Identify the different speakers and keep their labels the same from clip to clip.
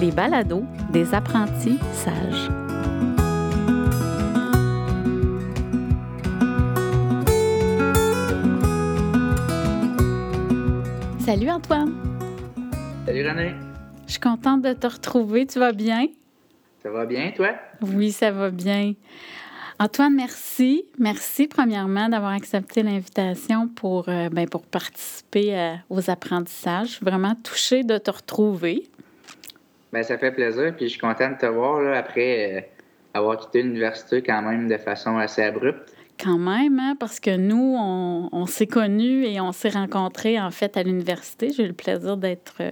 Speaker 1: les balados des apprentis sages. Salut Antoine.
Speaker 2: Salut René.
Speaker 1: Je suis contente de te retrouver. Tu vas bien?
Speaker 2: Ça va bien, toi?
Speaker 1: Oui, ça va bien. Antoine, merci. Merci, premièrement, d'avoir accepté l'invitation pour, euh, ben, pour participer euh, aux apprentissages. Je suis vraiment touchée de te retrouver.
Speaker 2: Bien, ça fait plaisir. Puis je suis contente de te voir là, après euh, avoir quitté l'université quand même de façon assez abrupte.
Speaker 1: Quand même, hein, parce que nous, on, s'est connus et on s'est rencontrés en fait à l'université. J'ai eu le plaisir d'être euh,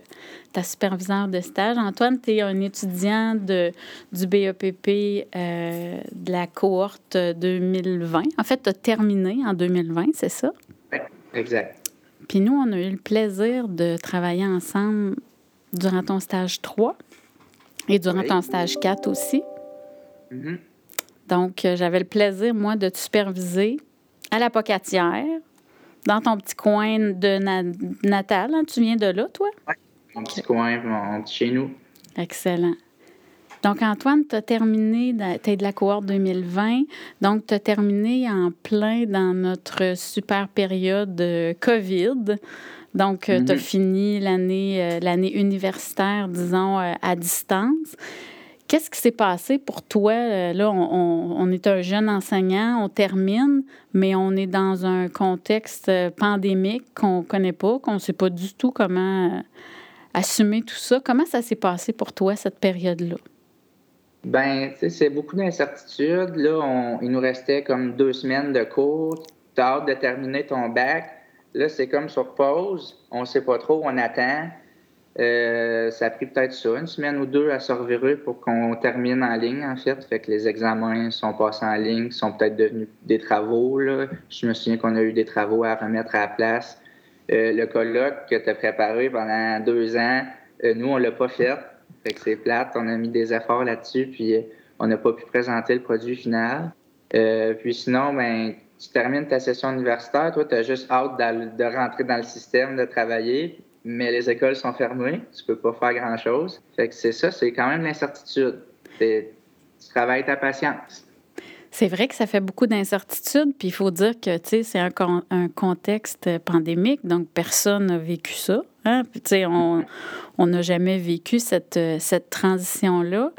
Speaker 1: ta superviseure de stage. Antoine, tu es un étudiant de, du BEPP euh, de la cohorte 2020. En fait, tu as terminé en 2020, c'est ça?
Speaker 2: Oui, exact.
Speaker 1: Puis nous, on a eu le plaisir de travailler ensemble durant ton stage 3 et durant ton stage 4 aussi. Mm-hmm. Donc, euh, j'avais le plaisir, moi, de te superviser à la Pocatière, dans ton petit coin de natal. Hein. Tu viens de là, toi?
Speaker 2: Oui, mon petit coin, mon petit chez nous.
Speaker 1: Excellent. Donc, Antoine, tu as terminé, tu es de la cohorte 2020, donc tu as terminé en plein dans notre super période de COVID. Donc, euh, tu as mm-hmm. fini l'année, euh, l'année universitaire, disons, à distance. Qu'est-ce qui s'est passé pour toi? Euh, là, on, est un jeune enseignant, on termine, mais on est dans un contexte euh, pandémique qu'on ne connaît pas, qu'on ne sait pas du tout comment euh, assumer tout ça. Comment ça s'est passé pour toi, cette période-là?
Speaker 2: Bien, c'est beaucoup d'incertitudes. Là, il nous restait comme deux semaines de cours. Tu as hâte de terminer ton bac. Là, c'est comme sur pause. On ne sait pas trop, on attend. Euh, ça a pris peut-être ça, une semaine ou deux à se revirer pour qu'on termine en ligne, en fait. Fait que les examens sont passés en ligne, sont peut-être devenus des travaux. Là. Je me souviens qu'on a eu des travaux à remettre à la place. Euh, le colloque que tu as préparé pendant deux ans, euh, nous, on l'a pas fait. Fait que c'est plate. On a mis des efforts là-dessus, puis on n'a pas pu présenter le produit final. puis sinon, ben, tu termines ta session universitaire. Toi, tu as juste hâte de rentrer dans le système, de travailler mais les écoles sont fermées, tu peux pas faire grand-chose. Fait que c'est ça, c'est quand même l'incertitude. Tu travailles ta patience.
Speaker 1: C'est vrai que ça fait beaucoup d'incertitudes, puis il faut dire que, c'est un, un, contexte pandémique, donc personne n'a vécu ça. Hein? On n'a jamais vécu cette, cette transition-là.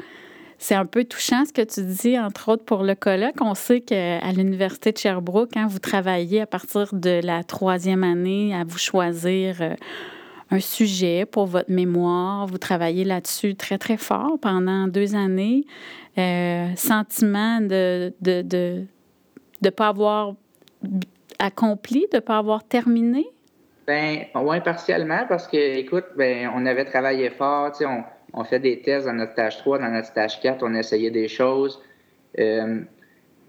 Speaker 1: C'est un peu touchant ce que tu dis, entre autres pour le colloque. On sait qu'à l'Université de Sherbrooke, quand hein, vous travaillez à partir de la troisième année à vous choisir euh, un sujet pour votre mémoire. Vous travaillez là-dessus très, très fort pendant deux années. Euh, sentiment de ne de, de, pas avoir accompli, de ne pas avoir terminé?
Speaker 2: Ben, oui, partiellement, parce que, écoute, ben, on avait travaillé fort, on, on fait des tests dans notre stage 3, dans notre stage 4, on essayait des choses. Euh,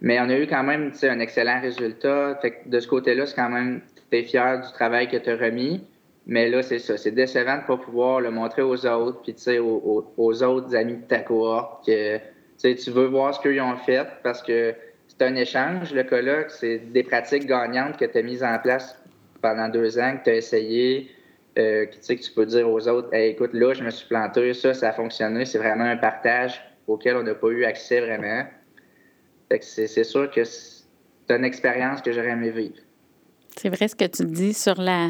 Speaker 2: mais on a eu quand même un excellent résultat. De ce côté-là, c'est quand même, tu es fier du travail que tu as remis. Mais là, c'est ça. C'est décevant de ne pas pouvoir le montrer aux autres, puis aux, autres amis de ta cohorte que tu veux voir ce qu'ils ont fait parce que c'est un échange, le colloque. C'est des pratiques gagnantes que tu as mises en place pendant deux ans, que tu as essayé, euh, que, que tu peux dire aux autres écoute, là, je me suis planté, ça, ça a fonctionné. C'est vraiment un partage auquel on n'a pas eu accès vraiment. c'est sûr que c'est une expérience que j'aurais aimé vivre.
Speaker 1: C'est vrai ce que tu dis sur la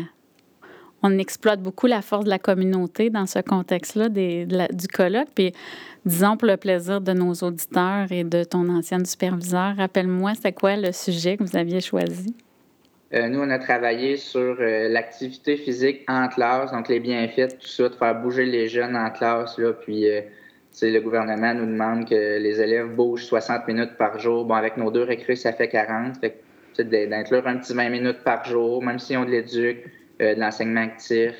Speaker 1: on exploite beaucoup la force de la communauté dans ce contexte-là du colloque. Puis, disons, pour le plaisir de nos auditeurs et de ton ancienne superviseur, rappelle-moi, c'est quoi le sujet que vous aviez choisi?
Speaker 2: Euh, nous, on a travaillé sur euh, l'activité physique en classe, donc les bienfaits, tout ça, de faire bouger les jeunes en classe. Là, puis, euh, le gouvernement nous demande que les élèves bougent 60 minutes par jour. Bon, avec nos deux récrés, ça fait 40. Fait d'inclure un petit 20 minutes par jour, même si on l'éduque euh, de l'enseignement actif,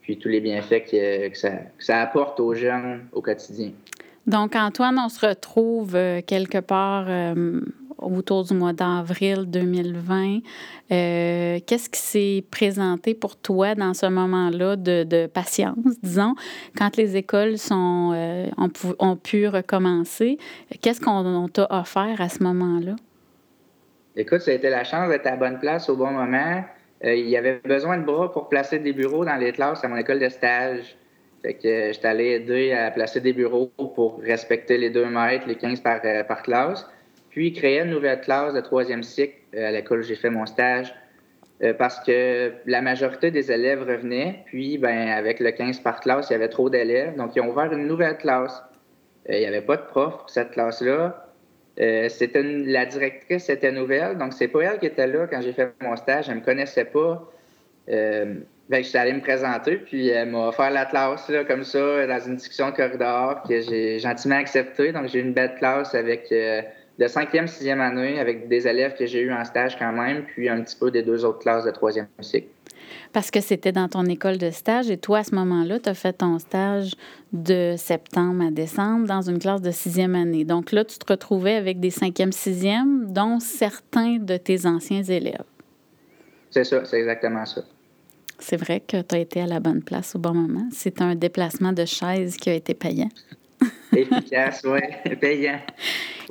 Speaker 2: puis tous les bienfaits que, ça, apporte aux jeunes au quotidien.
Speaker 1: Donc, Antoine, on se retrouve quelque part autour du mois d'avril 2020. Qu'est-ce qui s'est présenté pour toi dans ce moment-là de, patience, disons, quand les écoles sont, ont, ont, pu recommencer? Qu'est-ce qu'on t'a offert à ce moment-là?
Speaker 2: Écoute, ça a été la chance d'être à bonne place au bon moment. Euh, il y avait besoin de bras pour placer des bureaux dans les classes à mon école de stage. Fait que j'étais allé aider à placer des bureaux pour respecter les deux mètres, les 15 par, par classe. Puis créer une nouvelle classe de troisième cycle à l'école où j'ai fait mon stage. parce que la majorité des élèves revenaient, puis ben, avec le 15 par classe, il y avait trop d'élèves. Donc, ils ont ouvert une nouvelle classe. il n'y avait pas de prof pour cette classe-là. Euh, la directrice était nouvelle, donc c'est pas elle qui était là quand j'ai fait mon stage. Elle me connaissait pas. Euh, ben, je suis allé me présenter, puis elle m'a offert la classe là, comme ça, dans une discussion de corridor, que j'ai gentiment accepté. Donc j'ai eu une belle classe avec euh, de cinquième, sixième année, avec des élèves que j'ai eu en stage quand même, puis un petit peu des deux autres classes de troisième cycle
Speaker 1: parce que c'était dans ton école de stage et toi, à ce moment-là, tu as fait ton stage de septembre à décembre dans une classe de sixième année. Donc là, tu te retrouvais avec des cinquièmes, sixièmes, dont certains de tes anciens élèves.
Speaker 2: C'est ça, c'est exactement ça.
Speaker 1: C'est vrai que tu as été à la bonne place au bon moment. C'est un déplacement de chaise qui a été payant.
Speaker 2: Efficace, oui, payant.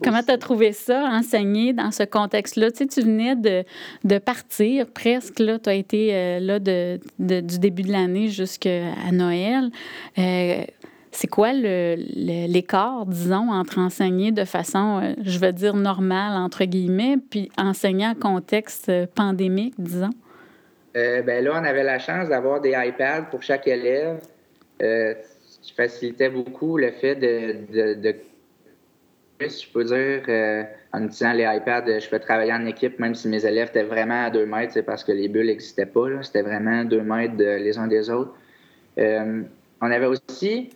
Speaker 1: Comment tu as trouvé ça, enseigner dans ce contexte-là? Tu sais, tu venais de, de partir presque, tu as été euh, là de, du début de l'année jusqu'à Noël. Euh, c'est quoi l'écart, disons, entre enseigner de façon, euh, je veux dire, normale, entre guillemets, puis enseigner en contexte pandémique, disons?
Speaker 2: ben là, on avait la chance d'avoir des iPads pour chaque élève, qui facilitait beaucoup le fait de, de je peux dire, euh, en utilisant les iPads, je peux travailler en équipe, même si mes élèves étaient vraiment à deux mètres, c'est parce que les bulles n'existaient pas. C'était vraiment deux mètres les uns des autres. Euh, on avait aussi,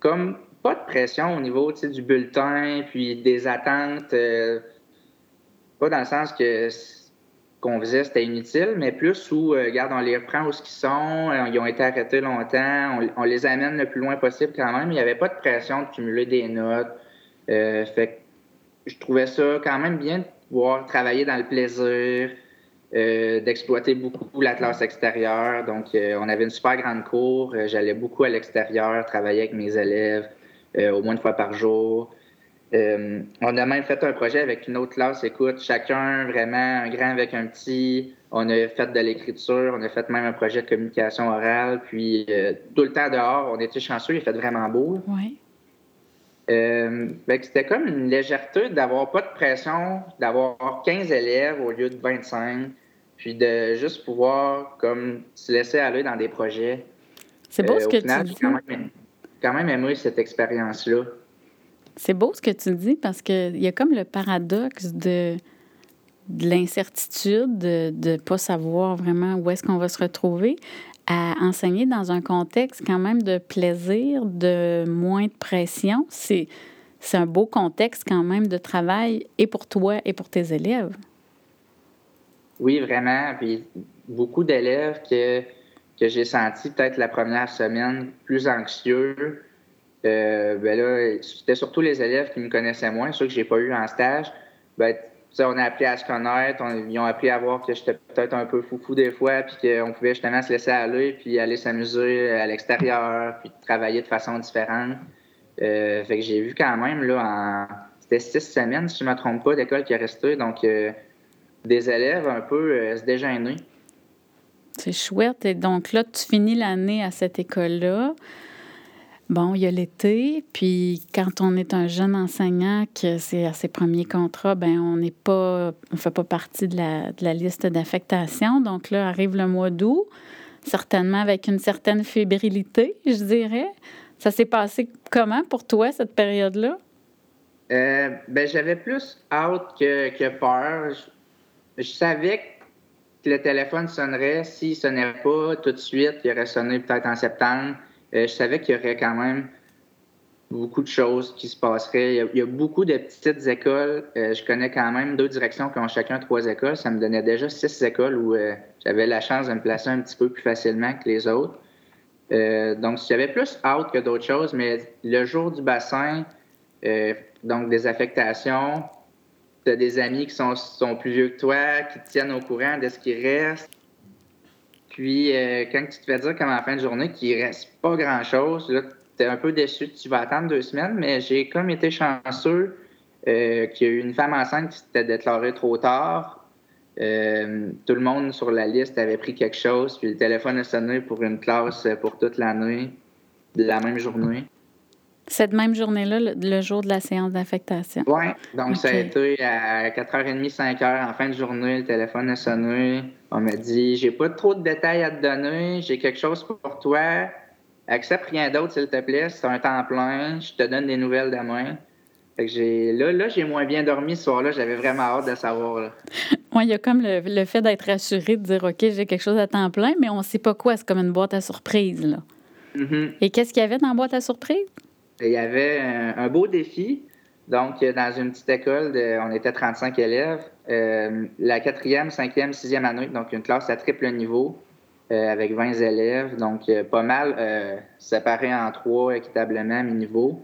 Speaker 2: comme, pas de pression au niveau du bulletin, puis des attentes. Euh, pas dans le sens que qu'on faisait, c'était inutile, mais plus où, regarde, on les reprend où ils sont, ils ont été arrêtés longtemps, on, les amène le plus loin possible quand même. Il n'y avait pas de pression de cumuler des notes. Euh, fait je trouvais ça quand même bien de pouvoir travailler dans le plaisir, euh, d'exploiter beaucoup la classe extérieure. Donc, euh, on avait une super grande cour. J'allais beaucoup à l'extérieur, travailler avec mes élèves au moins une fois par jour. On a même fait un projet avec une autre classe. Écoute, chacun vraiment un grand avec un petit. On a fait de l'écriture, on a fait même un projet de communication orale. Puis tout le temps dehors, on était chanceux, il fait vraiment beau.
Speaker 1: Oui.
Speaker 2: Euh, c'était comme une légèreté d'avoir pas de pression, d'avoir 15 élèves au lieu de 25, puis de juste pouvoir comme se laisser aller dans des projets.
Speaker 1: C'est beau euh, ce que tu dis.
Speaker 2: Quand même, quand même aimé cette expérience-là.
Speaker 1: C'est beau ce que tu dis parce qu'il y a comme le paradoxe de, de l'incertitude, de ne pas savoir vraiment où est-ce qu'on va se retrouver, à enseigner dans un contexte quand même de plaisir, de moins de pression. C'est, c'est un beau contexte quand même de travail et pour toi et pour tes élèves.
Speaker 2: Oui, vraiment. Puis beaucoup d'élèves que, que j'ai senti peut-être la première semaine plus anxieux. Euh, ben c'était surtout les élèves qui me connaissaient moins, ceux que j'ai pas eu en stage. Ben, on a appris à se connaître, ils ont appris à voir que j'étais peut-être un peu foufou des fois, puis qu'on pouvait justement se laisser aller, puis aller s'amuser à l'extérieur, puis travailler de façon différente. Euh, fait que j'ai vu quand même, là, en... c'était six semaines, si je ne me trompe pas, d'école qui est restée, donc euh, des élèves un peu se déjeuner.
Speaker 1: C'est chouette. Et donc là, tu finis l'année à cette école-là. Bon, il y a l'été, puis quand on est un jeune enseignant que c'est à ses premiers contrats, ben on n'est pas, on fait pas partie de la, de la liste d'affectation. Donc là arrive le mois d'août, certainement avec une certaine fébrilité, je dirais. Ça s'est passé comment pour toi cette période-là?
Speaker 2: Euh, ben j'avais plus hâte que, que peur. Je, je, savais que le téléphone sonnerait. S'il sonnait pas tout de suite, il aurait sonné peut-être en septembre. Euh, je savais qu'il y aurait quand même beaucoup de choses qui se passeraient. Il y a, beaucoup de petites écoles. Euh, je connais quand même deux directions qui ont chacun trois écoles. Ça me donnait déjà six écoles où euh, j'avais la chance de me placer un petit peu plus facilement que les autres. donc, j'avais plus hâte que d'autres choses, mais le jour du bassin, donc des affectations, tu as des amis qui sont, sont, plus vieux que toi, qui te tiennent au courant de ce qui reste. Puis, euh, quand tu te fais dire comme en fin de journée qu'il reste pas grand-chose, là, tu es un peu déçu. Tu vas attendre deux semaines, mais j'ai comme été chanceux euh, qu'il y a eu une femme enceinte qui s'était déclarée trop tard. Euh, tout le monde sur la liste avait pris quelque chose, puis le téléphone a sonné pour une classe pour toute l'année. la même journée.
Speaker 1: Cette même journée-là, le, jour de la séance d'affectation.
Speaker 2: Oui, donc ça a été à 4h30, 5h en fin de journée, le téléphone a sonné. On m'a dit J'ai pas trop de détails à te donner, j'ai quelque chose pour toi. Accepte rien d'autre, s'il te plaît. C'est un temps plein, je te donne des nouvelles demain. Fait que j'ai là, là j'ai moins bien dormi ce soir-là. J'avais vraiment hâte de savoir.
Speaker 1: Oui, il y a comme le, fait d'être rassuré, de dire OK, j'ai quelque chose à temps plein, mais on ne sait pas quoi. C'est comme une boîte à surprise. Là. Mm-hmm. Et qu'est-ce qu'il y avait dans la boîte à surprise?
Speaker 2: Il y avait un, beau défi. Donc, dans une petite école, on était 35 élèves. Euh, la quatrième, cinquième, sixième année, donc une classe à triple niveau euh, avec 20 élèves. Donc, euh, pas mal séparés en trois équitablement à mi-niveau.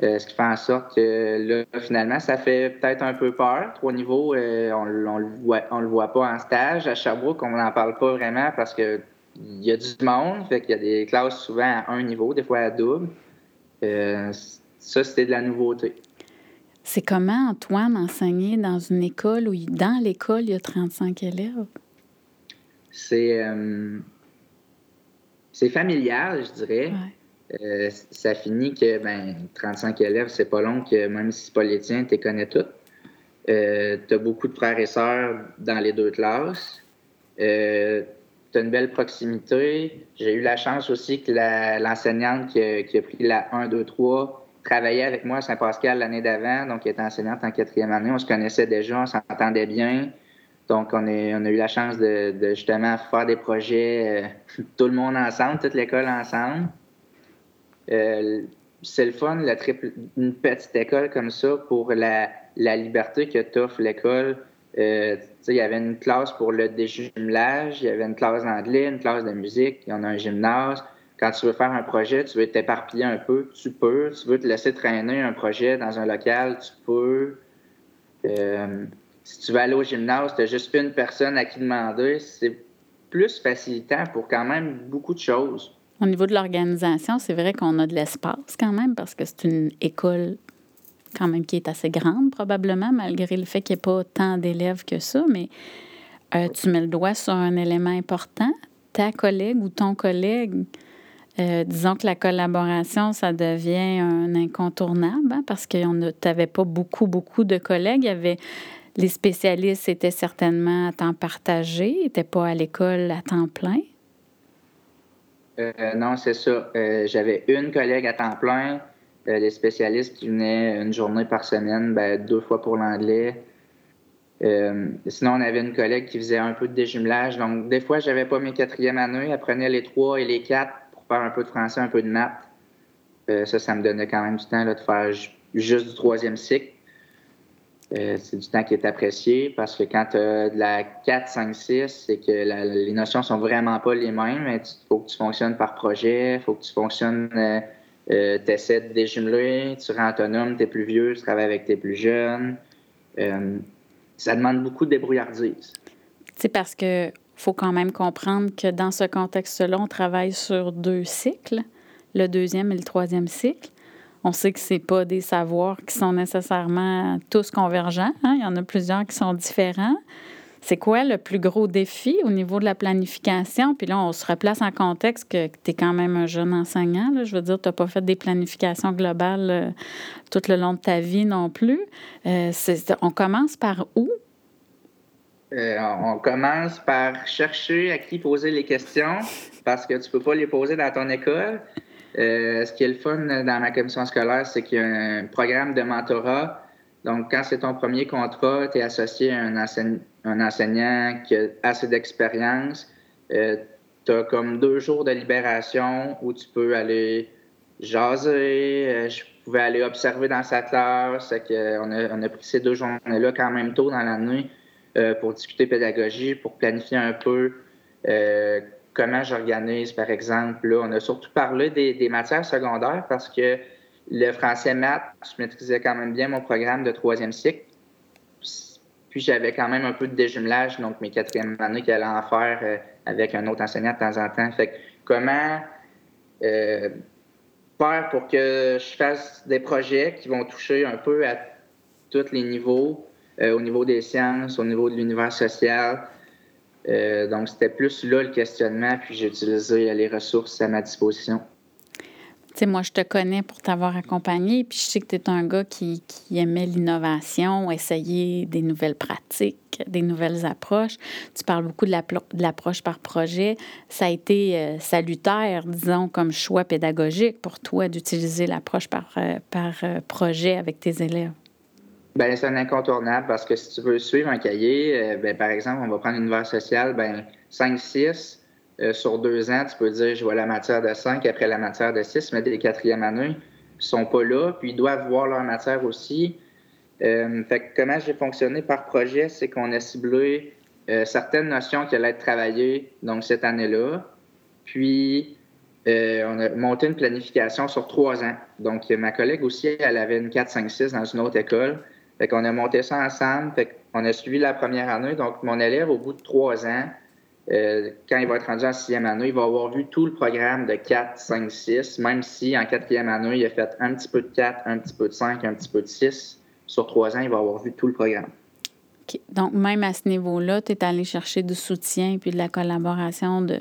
Speaker 2: ce qui fait en sorte que là, finalement, ça fait peut-être un peu peur. Trois niveaux, on, ne le voit, le voit pas en stage. À Sherbrooke, on n'en parle pas vraiment parce que il y a du monde, fait qu'il y a des classes souvent à un niveau, des fois à double. Euh, ça, c'était de la nouveauté.
Speaker 1: C'est comment, Antoine, enseigner dans une école où, dans l'école, il y a 35 élèves?
Speaker 2: C'est, euh, c'est familial, je dirais. Euh, ça finit que ben, 35 élèves, c'est pas long que même si c'est pas les tiens, tu les connais toutes. tu as beaucoup de frères et sœurs dans les deux classes. Euh, tu as une belle proximité. J'ai eu la chance aussi que l'enseignante qui, a pris la 1, 2, 3 travaillait avec moi à Saint-Pascal l'année d'avant, donc elle était enseignante en quatrième année. On se connaissait déjà, on s'entendait bien. Donc, on, a eu la chance de, justement faire des projets, euh, tout le monde ensemble, toute l'école ensemble. Euh, c'est le fun, la une petite école comme ça, pour la, la liberté que t'offre l'école euh, il y avait une classe pour le déjumelage, il y avait une classe d'anglais, une classe de musique, il y en a un gymnase. Quand tu veux faire un projet, tu veux t'éparpiller un peu, tu peux. Tu veux te laisser traîner un projet dans un local, tu peux. Euh, si tu veux aller au gymnase, tu as juste une personne à qui demander. C'est plus facilitant pour quand même beaucoup de choses.
Speaker 1: Au niveau de l'organisation, c'est vrai qu'on a de l'espace quand même parce que c'est une école quand même qui est assez grande probablement, malgré le fait qu'il n'y ait pas tant d'élèves que ça, mais euh, tu mets le doigt sur un élément important. Ta collègue ou ton collègue, euh, disons que la collaboration, ça devient un incontournable hein, parce que tu n'avais pas beaucoup, beaucoup de collègues. Il y avait, les spécialistes étaient certainement à temps partagé, n'étaient pas à l'école à temps plein.
Speaker 2: Euh, non, c'est ça. J'avais une collègue à temps plein euh, les spécialistes qui venaient une journée par semaine, ben, deux fois pour l'anglais. Euh, sinon, on avait une collègue qui faisait un peu de déjumelage. Donc, des fois, j'avais pas mes quatrièmes années. Elle prenait les trois et les quatre pour faire un peu de français, un peu de maths. Euh, ça, ça me donnait quand même du temps de faire juste du troisième cycle. c'est du temps qui est apprécié parce que quand tu as de la 4, 5, 6, c'est que les notions sont vraiment pas les mêmes. Il faut que tu fonctionnes par projet, il faut que tu fonctionnes euh, tu essaies de déjumeler, tu rends autonome, tu es plus vieux, tu travailles avec tes plus jeunes. Euh, ça demande beaucoup de débrouillardise.
Speaker 1: C'est parce que faut quand même comprendre que dans ce contexte-là, on travaille sur deux cycles, le deuxième et le troisième cycle. On sait que c'est pas des savoirs qui sont nécessairement tous convergents. Hein. Il y en a plusieurs qui sont différents. C'est quoi le plus gros défi au niveau de la planification? Puis là, on se replace en contexte que tu es quand même un jeune enseignant. Je veux dire, tu n'as pas fait des planifications globales euh, tout le long de ta vie non plus. Euh, on commence par où?
Speaker 2: Euh, on commence par chercher à qui poser les questions parce que tu ne peux pas les poser dans ton école. ce qui est le fun dans ma commission scolaire, c'est qu'il y a un programme de mentorat donc, quand c'est ton premier contrat, tu es associé à un, enseignant qui a assez d'expérience. Euh, tu as comme deux jours de libération où tu peux aller jaser. Euh, je pouvais aller observer dans sa classe. on, a, on a pris ces deux journées-là quand même tôt dans l'année euh, pour discuter pédagogie, pour planifier un peu comment j'organise, par exemple. Là, on a surtout parlé des matières secondaires parce que le français maths, je maîtrisais quand même bien mon programme de troisième cycle. Puis j'avais quand même un peu de déjumelage, donc mes quatrièmes années qui allaient en faire euh, avec un autre enseignant de temps en temps. Fait que comment euh, faire pour que je fasse des projets qui vont toucher un peu à tous les niveaux, euh, au niveau des sciences, au niveau de l'univers social? donc c'était plus là le questionnement, puis j'ai utilisé les ressources à ma disposition.
Speaker 1: Sais, moi, je te connais pour t'avoir accompagné, puis je sais que tu es un gars qui, qui aimait l'innovation, essayer des nouvelles pratiques, des nouvelles approches. Tu parles beaucoup de l'approche par projet. Ça a été euh, salutaire, disons, comme choix pédagogique pour toi d'utiliser l'approche par, euh, par euh, projet avec tes élèves.
Speaker 2: Bien, c'est un incontournable parce que si tu veux suivre un cahier, ben, par exemple, on va prendre l'univers social, ben 5-6, euh, sur deux ans, tu peux dire je vois la matière de 5 après la matière de 6, mais des quatrièmes années ne sont pas là, puis ils doivent voir leur matière aussi. Euh, fait comment j'ai fonctionné par projet, c'est qu'on a ciblé euh, certaines notions qui allaient être travaillées donc cette année-là. Puis on a monté une planification sur trois ans. Donc ma collègue aussi, elle avait une 4, 5, 6 dans une autre école. Fait qu'on a monté ça ensemble. Fait qu'on a suivi la première année. Donc mon élève, au bout de trois ans, euh, quand il va être rendu en sixième année, il va avoir vu tout le programme de 4, 5, 6, même si en quatrième année, il a fait un petit peu de 4, un petit peu de 5, un petit peu de 6. Sur trois ans, il va avoir vu tout le programme.
Speaker 1: Donc, même à ce niveau-là, tu es allé chercher du soutien puis de la collaboration de,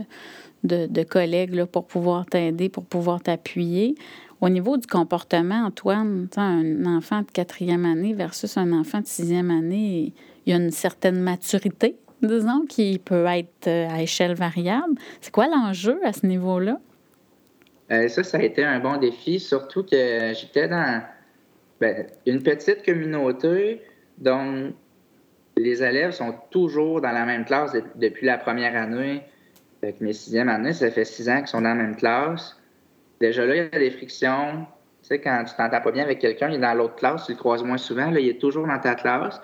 Speaker 1: de, collègues là, pour pouvoir t'aider, pour pouvoir t'appuyer. Au niveau du comportement, Antoine, un enfant de quatrième année versus un enfant de sixième année, il y a une certaine maturité? Disons, qui peut être euh, à échelle variable. C'est quoi l'enjeu à ce niveau-là?
Speaker 2: Euh, ça, ça a été un bon défi, surtout que j'étais dans ben, une petite communauté dont les élèves sont toujours dans la même classe depuis la première année. Avec mes sixième années, ça fait six ans qu'ils sont dans la même classe. Déjà là, il y a des frictions. Tu sais, quand tu t'entends pas bien avec quelqu'un, il est dans l'autre classe, tu le croises moins souvent, là, il est toujours dans ta classe.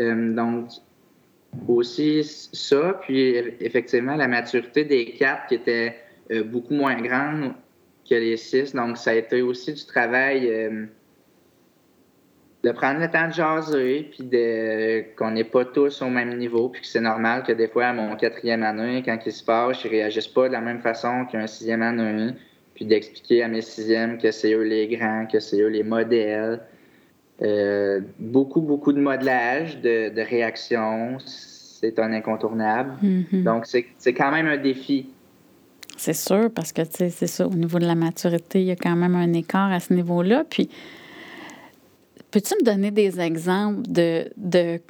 Speaker 2: Euh, donc, aussi ça, puis effectivement la maturité des quatre qui était euh, beaucoup moins grande que les six. Donc, ça a été aussi du travail euh, de prendre le temps de jaser, puis de, qu'on n'est pas tous au même niveau, puis que c'est normal que des fois, à mon quatrième année, quand ils se fâchent, ils réagissent pas de la même façon qu'un sixième année, puis d'expliquer à mes sixièmes que c'est eux les grands, que c'est eux les modèles. Euh, beaucoup, beaucoup de modelage, de, de réaction. C'est un incontournable. Mm-hmm. Donc, c'est quand même un défi.
Speaker 1: C'est sûr, parce que, c'est ça, au niveau de la maturité, il y a quand même un écart à ce niveau-là. Puis, peux-tu me donner des exemples de, de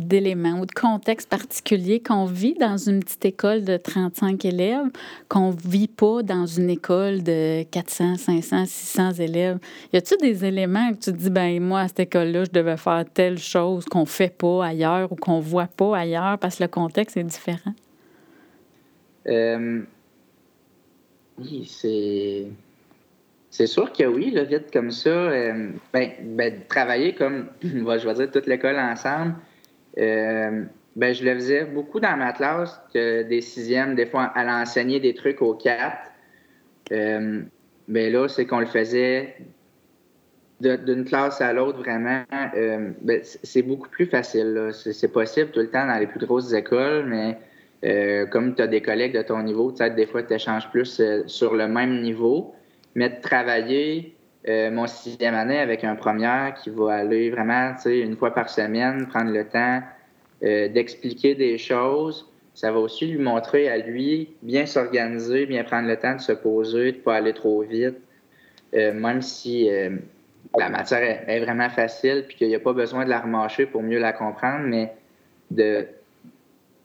Speaker 1: d'éléments ou de contextes particuliers qu'on vit dans une petite école de 35 élèves, qu'on ne vit pas dans une école de 400, 500, 600 élèves. Y a-t-il des éléments que tu dis, ben moi, à cette école-là, je devais faire telle chose qu'on ne fait pas ailleurs ou qu'on ne voit pas ailleurs parce que le contexte est différent?
Speaker 2: Euh, oui, c'est. C'est sûr que oui, le vite comme ça, euh, ben, ben, travailler comme, je vais dire, toute l'école ensemble, euh, ben, je le faisais beaucoup dans ma classe, que des sixièmes, des fois, à enseigner des trucs aux quatre. Euh, ben là, c'est qu'on le faisait d'une classe à l'autre, vraiment. Euh, ben, c'est beaucoup plus facile. C'est possible tout le temps dans les plus grosses écoles, mais euh, comme tu as des collègues de ton niveau, des fois, tu échanges plus sur le même niveau. Mais de travailler euh, mon sixième année avec un premier qui va aller vraiment, tu sais, une fois par semaine, prendre le temps euh, d'expliquer des choses. Ça va aussi lui montrer à lui bien s'organiser, bien prendre le temps de se poser, de ne pas aller trop vite, euh, même si la matière est, vraiment facile puis qu'il n'y a pas besoin de la remarcher pour mieux la comprendre, mais de,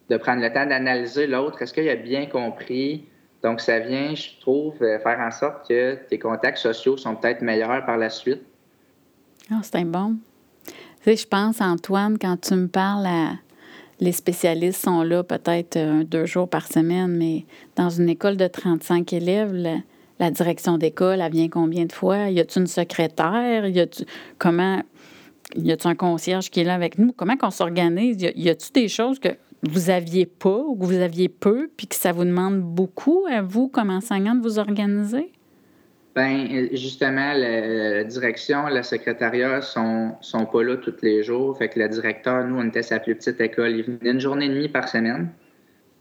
Speaker 2: de prendre le temps d'analyser l'autre. Est-ce qu'il a bien compris? Donc, ça vient, je trouve, euh, faire en sorte que tes contacts sociaux sont peut-être meilleurs par la suite.
Speaker 1: Ah, c'est un bon. Tu sais, je pense, Antoine, quand tu me parles, les spécialistes sont là peut-être euh, deux jours par semaine, mais dans une école de 35 élèves, la, direction d'école, elle vient combien de fois? Y a-t-il une secrétaire? Y a-tu comment? Y a-t-il un concierge qui est là avec nous? Comment qu'on s'organise? Y a-t-il des choses que vous aviez pas ou que vous aviez peu, puis que ça vous demande beaucoup à vous, comme enseignant, de vous organiser?
Speaker 2: Bien, justement, la, direction, le secrétariat sont, sont pas là tous les jours. Fait que le directeur, nous, on était sa plus petite école. Il venait une journée et demie par semaine.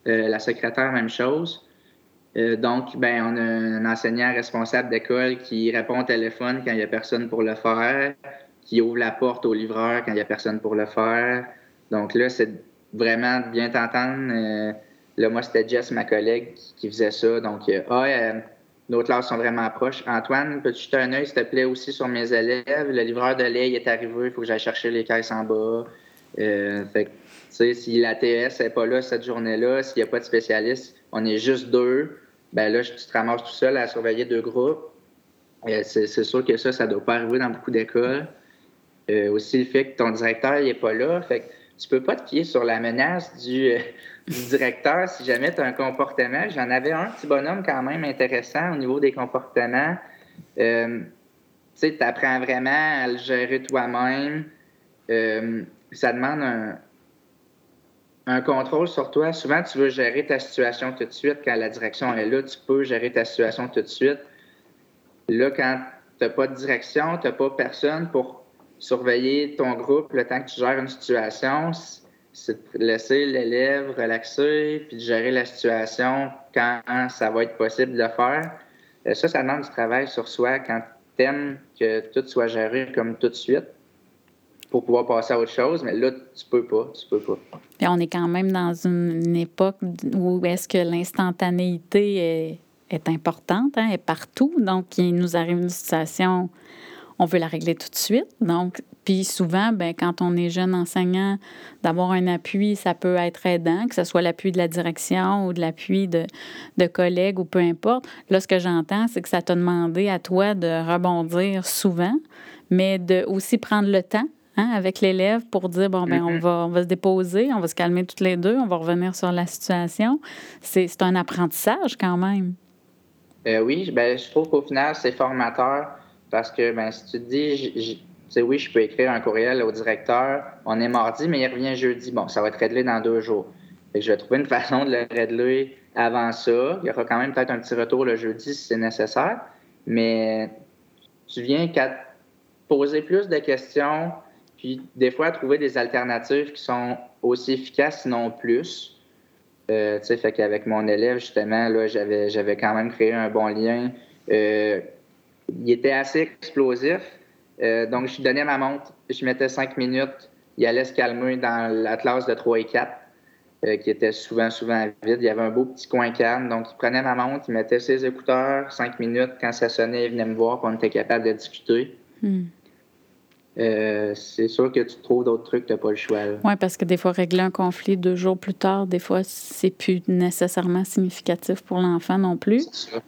Speaker 2: Euh, la secrétaire, même chose. Euh, donc, ben, on a un enseignant responsable d'école qui répond au téléphone quand il n'y a personne pour le faire, qui ouvre la porte au livreur quand il n'y a personne pour le faire. Donc là, c'est vraiment bien t'entendre. Euh, là, moi, c'était Jess, ma collègue, qui, faisait ça. Donc, euh, ah, euh, nos classes sont vraiment proches. Antoine, peux-tu jeter un œil, s'il te plaît, aussi sur mes élèves? Le livreur de lait il est arrivé, il faut que j'aille chercher les caisses en bas. Euh, fait tu sais, si la TS n'est pas là cette journée-là, s'il n'y a pas de spécialiste, on est juste deux, ben là, tu te ramasses tout seul à surveiller deux groupes. C'est sûr que ça, ça ne doit pas arriver dans beaucoup d'écoles. Aussi, le fait que ton directeur n'est pas là, fait que tu peux pas te fier sur la menace du, du directeur si jamais tu as un comportement. J'en avais un petit bonhomme quand même intéressant au niveau des comportements. Euh, tu sais, tu apprends vraiment à le gérer toi-même. Euh, ça demande un, un, contrôle sur toi. Souvent, tu veux gérer ta situation tout de suite. Quand la direction est là, tu peux gérer ta situation tout de suite. Là, quand tu n'as pas de direction, tu n'as pas personne pour surveiller ton groupe le temps que tu gères une situation, c'est de laisser l'élève relaxer puis de gérer la situation quand ça va être possible de le faire. Euh, ça, ça demande du travail sur soi quand tu aimes que tout soit géré comme tout de suite pour pouvoir passer à autre chose, mais là, tu peux pas, tu peux pas.
Speaker 1: On est quand même dans une époque où est-ce que l'instantanéité est, est, importante, hein, est partout. Donc, il nous arrive une situation on veut la régler tout de suite. Donc, puis souvent, ben, quand on est jeune enseignant, d'avoir un appui, ça peut être aidant, que ce soit l'appui de la direction ou de l'appui de, de, collègues ou peu importe. Là, ce que j'entends, c'est que ça t'a demandé à toi de rebondir souvent, mais de aussi prendre le temps Hein, avec l'élève pour dire bon ben on mm-hmm. va on va se déposer, on va se calmer toutes les deux, on va revenir sur la situation. C'est un apprentissage quand même.
Speaker 2: Euh, oui, ben, je trouve qu'au final c'est formateur parce que ben, si tu te dis, sais, oui, je peux écrire un courriel au directeur, on est mardi, mais il revient jeudi. Bon, ça va être réglé dans deux jours. je vais trouver une façon de le régler avant ça. Il y aura quand même peut-être un petit retour le jeudi si c'est nécessaire. Mais tu viens qu'à poser plus de questions, puis des fois trouver des alternatives qui sont aussi efficaces, sinon plus. Euh, tu sais, fait qu'avec mon élève, justement, là, j'avais, j'avais quand même créé un bon lien. Euh, il était assez explosif. Euh, donc, je lui donnais ma montre, je mettais cinq minutes, il allait se calmer dans la classe de 3 et 4, euh, qui était souvent, souvent vide. Il y avait un beau petit coin calme. Donc, il prenait ma montre, il mettait ses écouteurs, cinq minutes. Quand ça sonnait, il venait me voir, puis on était capable de discuter. Hmm. Euh, c'est sûr que tu trouves d'autres trucs, tu n'as pas le choix.
Speaker 1: Oui, parce que des fois, régler un conflit deux jours plus tard, des fois, c'est plus nécessairement significatif pour l'enfant non plus. C'est ça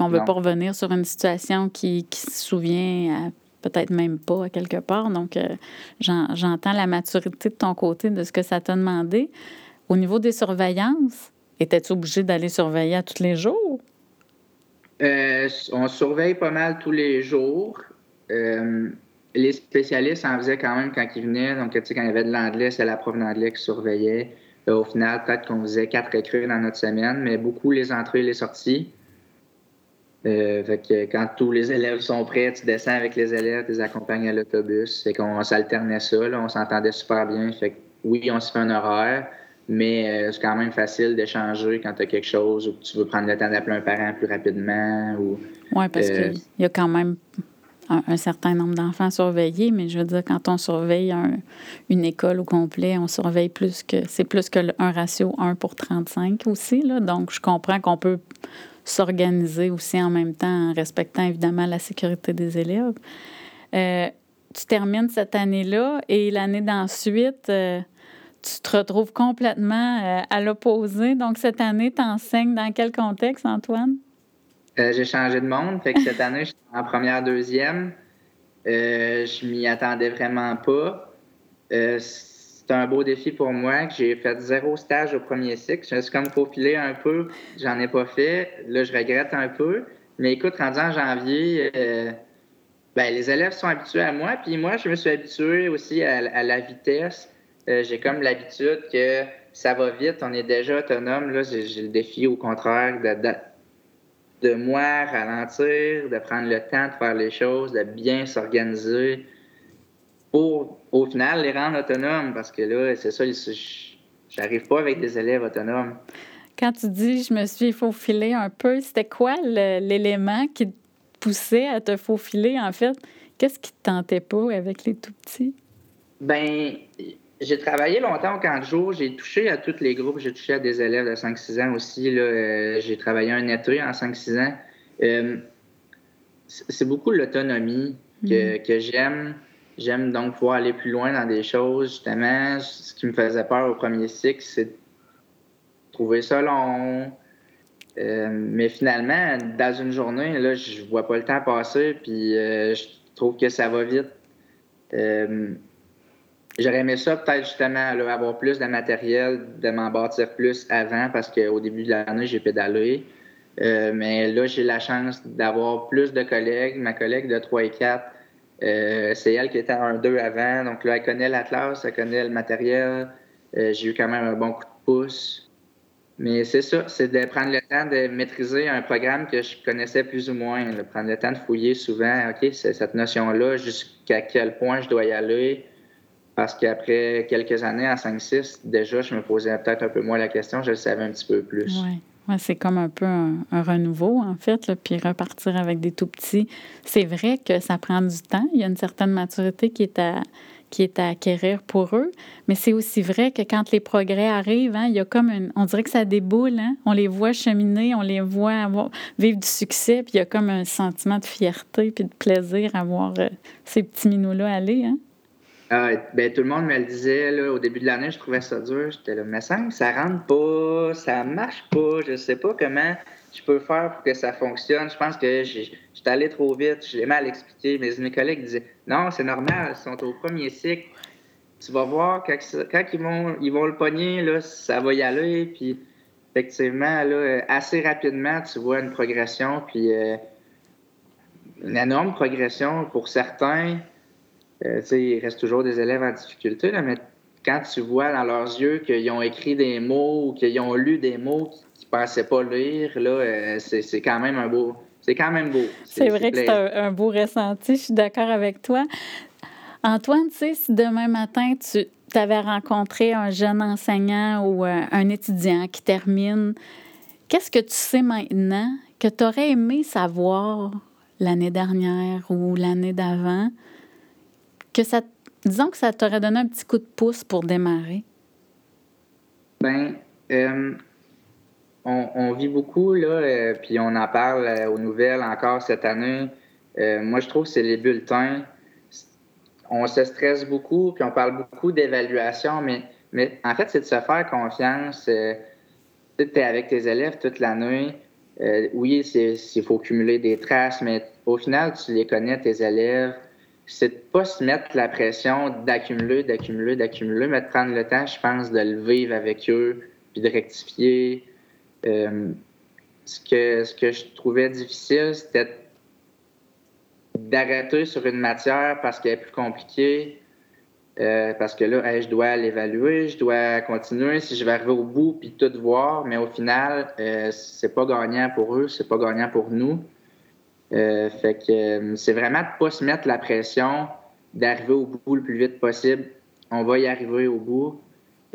Speaker 1: on ne veut pas revenir sur une situation qui, se souvient peut-être même pas à quelque part. Donc, euh, j'entends la maturité de ton côté de ce que ça t'a demandé. Au niveau des surveillances, étais-tu obligé d'aller surveiller à tous les jours?
Speaker 2: Euh, on surveille pas mal tous les jours. Euh, les spécialistes en faisaient quand même quand ils venaient. Donc, tu sais, quand il y avait de l'anglais, c'est la prof d'anglais qui surveillait. au final, peut-être qu'on faisait quatre écrits dans notre semaine, mais beaucoup les entrées et les sorties. Euh, fait que quand tous les élèves sont prêts, tu descends avec les élèves, tu les accompagnes à l'autobus. Fait qu'on s'alternait ça, on s'entendait super bien. Fait que oui, on se fait un horaire, mais euh, c'est quand même facile d'échanger quand tu as quelque chose ou que tu veux prendre le temps d'appeler un parent plus rapidement.
Speaker 1: Oui, parce euh, qu'il y a quand même un, certain nombre d'enfants surveillés, mais je veux dire, quand on surveille une école au complet, on surveille plus que. C'est plus que un ratio 1 pour 35 aussi. Là, donc, je comprends qu'on peut s'organiser aussi en même temps en respectant évidemment la sécurité des élèves. Euh, tu termines cette année-là et l'année d'ensuite, euh, tu te retrouves complètement euh, à l'opposé. Donc, cette année, tu enseignes dans quel contexte, Antoine?
Speaker 2: J'ai changé de monde. Fait cette année, je suis en première, deuxième. je m'y attendais vraiment pas c'est un beau défi pour moi. J'ai fait zéro stage au premier cycle. Je me suis comme faufilé un peu. J'en ai pas fait. Là, je regrette un peu. Mais écoute, rendu en janvier, euh, ben, les élèves sont habitués à moi. Puis moi, je me suis habitué aussi à, la vitesse. Euh, j'ai comme l'habitude que ça va vite. On est déjà autonome. Là, j'ai le défi, au contraire, de, de moi ralentir, de prendre le temps de faire les choses, de bien s'organiser pour, au final, les rendre autonomes, parce que là, c'est ça, j'arrive pas avec des élèves autonomes.
Speaker 1: Quand tu dis je me suis faufilé un peu, c'était quoi l'élément qui te poussait à te faufiler, en fait? Qu'est-ce qui te tentait pas avec les tout petits?
Speaker 2: Ben, j'ai travaillé longtemps au camp de jour. J'ai touché à tous les groupes. J'ai touché à des élèves de 5-6 ans aussi. Euh, j'ai travaillé un été en 5-6 ans. Euh, c'est beaucoup l'autonomie que, mm. que j'aime. J'aime donc pouvoir aller plus loin dans des choses, justement. Ce qui me faisait peur au premier cycle, c'est de trouver ça long. Euh, mais finalement, dans une journée, là, je vois pas le temps passer, puis euh, je trouve que ça va vite. Euh, j'aurais aimé ça, peut-être justement, avoir plus de matériel, de m'en bâtir plus avant, parce qu'au début de l'année, j'ai pédalé. mais là, j'ai la chance d'avoir plus de collègues. Ma collègue de 3 et 4, euh, c'est elle qui était en 1-2 avant. Donc là, elle connaît l'Atlas, elle connaît le matériel. Euh, j'ai eu quand même un bon coup de pouce. Mais c'est ça, c'est de prendre le temps de maîtriser un programme que je connaissais plus ou moins. De prendre le temps de fouiller souvent, OK, c'est cette notion-là, jusqu'à quel point je dois y aller. Parce qu'après quelques années, en 5-6, déjà, je me posais peut-être un peu moins la question, je le savais un petit peu plus.
Speaker 1: C'est comme un peu un, renouveau, en fait, puis repartir avec des tout petits. C'est vrai que ça prend du temps. Il y a une certaine maturité qui est à, acquérir pour eux. Mais c'est aussi vrai que quand les progrès arrivent, hein, il y a comme une, on dirait que ça déboule. Hein? On les voit cheminer, on les voit avoir, vivre du succès, puis il y a comme un sentiment de fierté puis de plaisir à voir euh, ces petits minots-là aller. Hein?
Speaker 2: Ah, ben, tout le monde me le disait là, au début de l'année, je trouvais ça dur. J'étais là, mais ça, ça rentre pas, ça marche pas, je sais pas comment je peux faire pour que ça fonctionne. Je pense que j'étais allé trop vite, je l'ai mal expliqué. Mais mes collègues disaient Non, c'est normal, ils sont au premier cycle. Tu vas voir, quand, ils, vont, ils vont le pogner, là, ça va y aller. Puis, effectivement, là, assez rapidement, tu vois une progression, puis euh, une énorme progression pour certains. Euh, il reste toujours des élèves en difficulté, mais quand tu vois dans leurs yeux qu'ils ont écrit des mots ou qu'ils ont lu des mots qu'ils ne pensaient pas lire, là, euh, c'est quand même un beau. C'est quand même beau.
Speaker 1: C'est vrai que c'est un, beau ressenti, je suis d'accord avec toi. Antoine, tu sais, si demain matin tu avais rencontré un jeune enseignant ou euh, un étudiant qui termine, qu'est-ce que tu sais maintenant que tu aurais aimé savoir l'année dernière ou l'année d'avant? Que ça, disons que ça t'aurait donné un petit coup de pouce pour démarrer?
Speaker 2: Ben, euh, on, vit beaucoup, là, euh, puis on en parle euh, aux nouvelles encore cette année. moi, je trouve que c'est les bulletins. On se stresse beaucoup, puis on parle beaucoup d'évaluation, mais, mais en fait, c'est de se faire confiance. tu es avec tes élèves toute l'année. oui, il faut cumuler des traces, mais au final, tu les connais, tes élèves c'est de pas se mettre la pression d'accumuler, d'accumuler, d'accumuler, mais de prendre le temps, je pense, de le vivre avec eux, puis de rectifier. Euh, ce, que, ce que je trouvais difficile, c'était d'arrêter sur une matière parce qu'elle est plus compliquée. Euh, parce que là, je dois l'évaluer, je dois continuer si je vais arriver au bout puis tout voir, mais au final, euh, c'est pas gagnant pour eux, c'est pas gagnant pour nous. Euh, fait que euh, c'est vraiment de pas se mettre la pression d'arriver au bout le plus vite possible. On va y arriver au bout.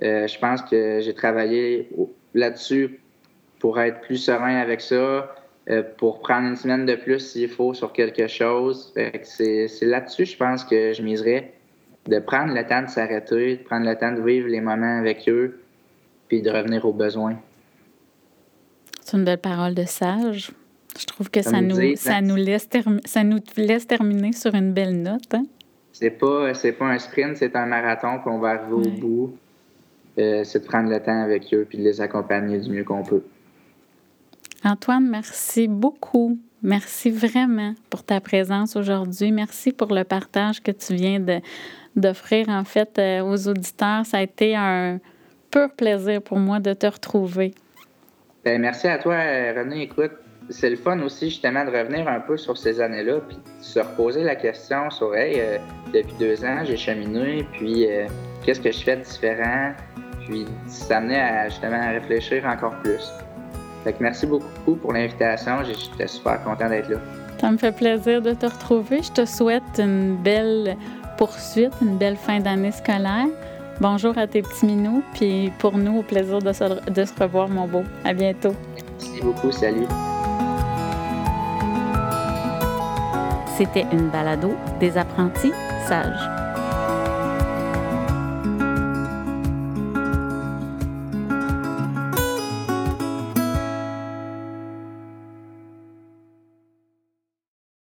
Speaker 2: Euh, je pense que j'ai travaillé là-dessus pour être plus serein avec ça, pour prendre une semaine de plus s'il faut sur quelque chose. C'est là-dessus, je pense, que je miserais. De prendre le temps de s'arrêter, de prendre le temps de vivre les moments avec eux, puis de revenir aux besoins.
Speaker 1: C'est une belle parole de sage. Je trouve que ça, nous, ça, nous laisse ça nous laisse terminer sur une belle note. Hein?
Speaker 2: C'est pas, pas un sprint, c'est un marathon, qu'on va arriver au bout. Euh, c'est de prendre le temps avec eux puis de les accompagner du mieux qu'on peut.
Speaker 1: Antoine, merci beaucoup. Merci vraiment pour ta présence aujourd'hui. Merci pour le partage que tu viens d'offrir en fait euh, aux auditeurs. Ça a été un pur plaisir pour moi de te retrouver.
Speaker 2: Ben, merci à toi, René. Écoute, c'est le fun aussi, justement, de revenir un peu sur ces années-là, puis de se reposer la question sur, hey, euh, depuis deux ans, j'ai cheminé, puis euh, qu'est-ce que je fais de différent, puis s'amener à, justement, à réfléchir encore plus. Fait que merci beaucoup pour l'invitation, j'étais super content d'être là.
Speaker 1: Ça me fait plaisir de te retrouver. Je te souhaite une belle poursuite, une belle fin d'année scolaire. Bonjour à tes petits minous, puis pour nous, au plaisir de se, de se revoir, mon beau. À bientôt.
Speaker 2: Merci beaucoup, salut.
Speaker 1: C'était une balado des apprentis sages.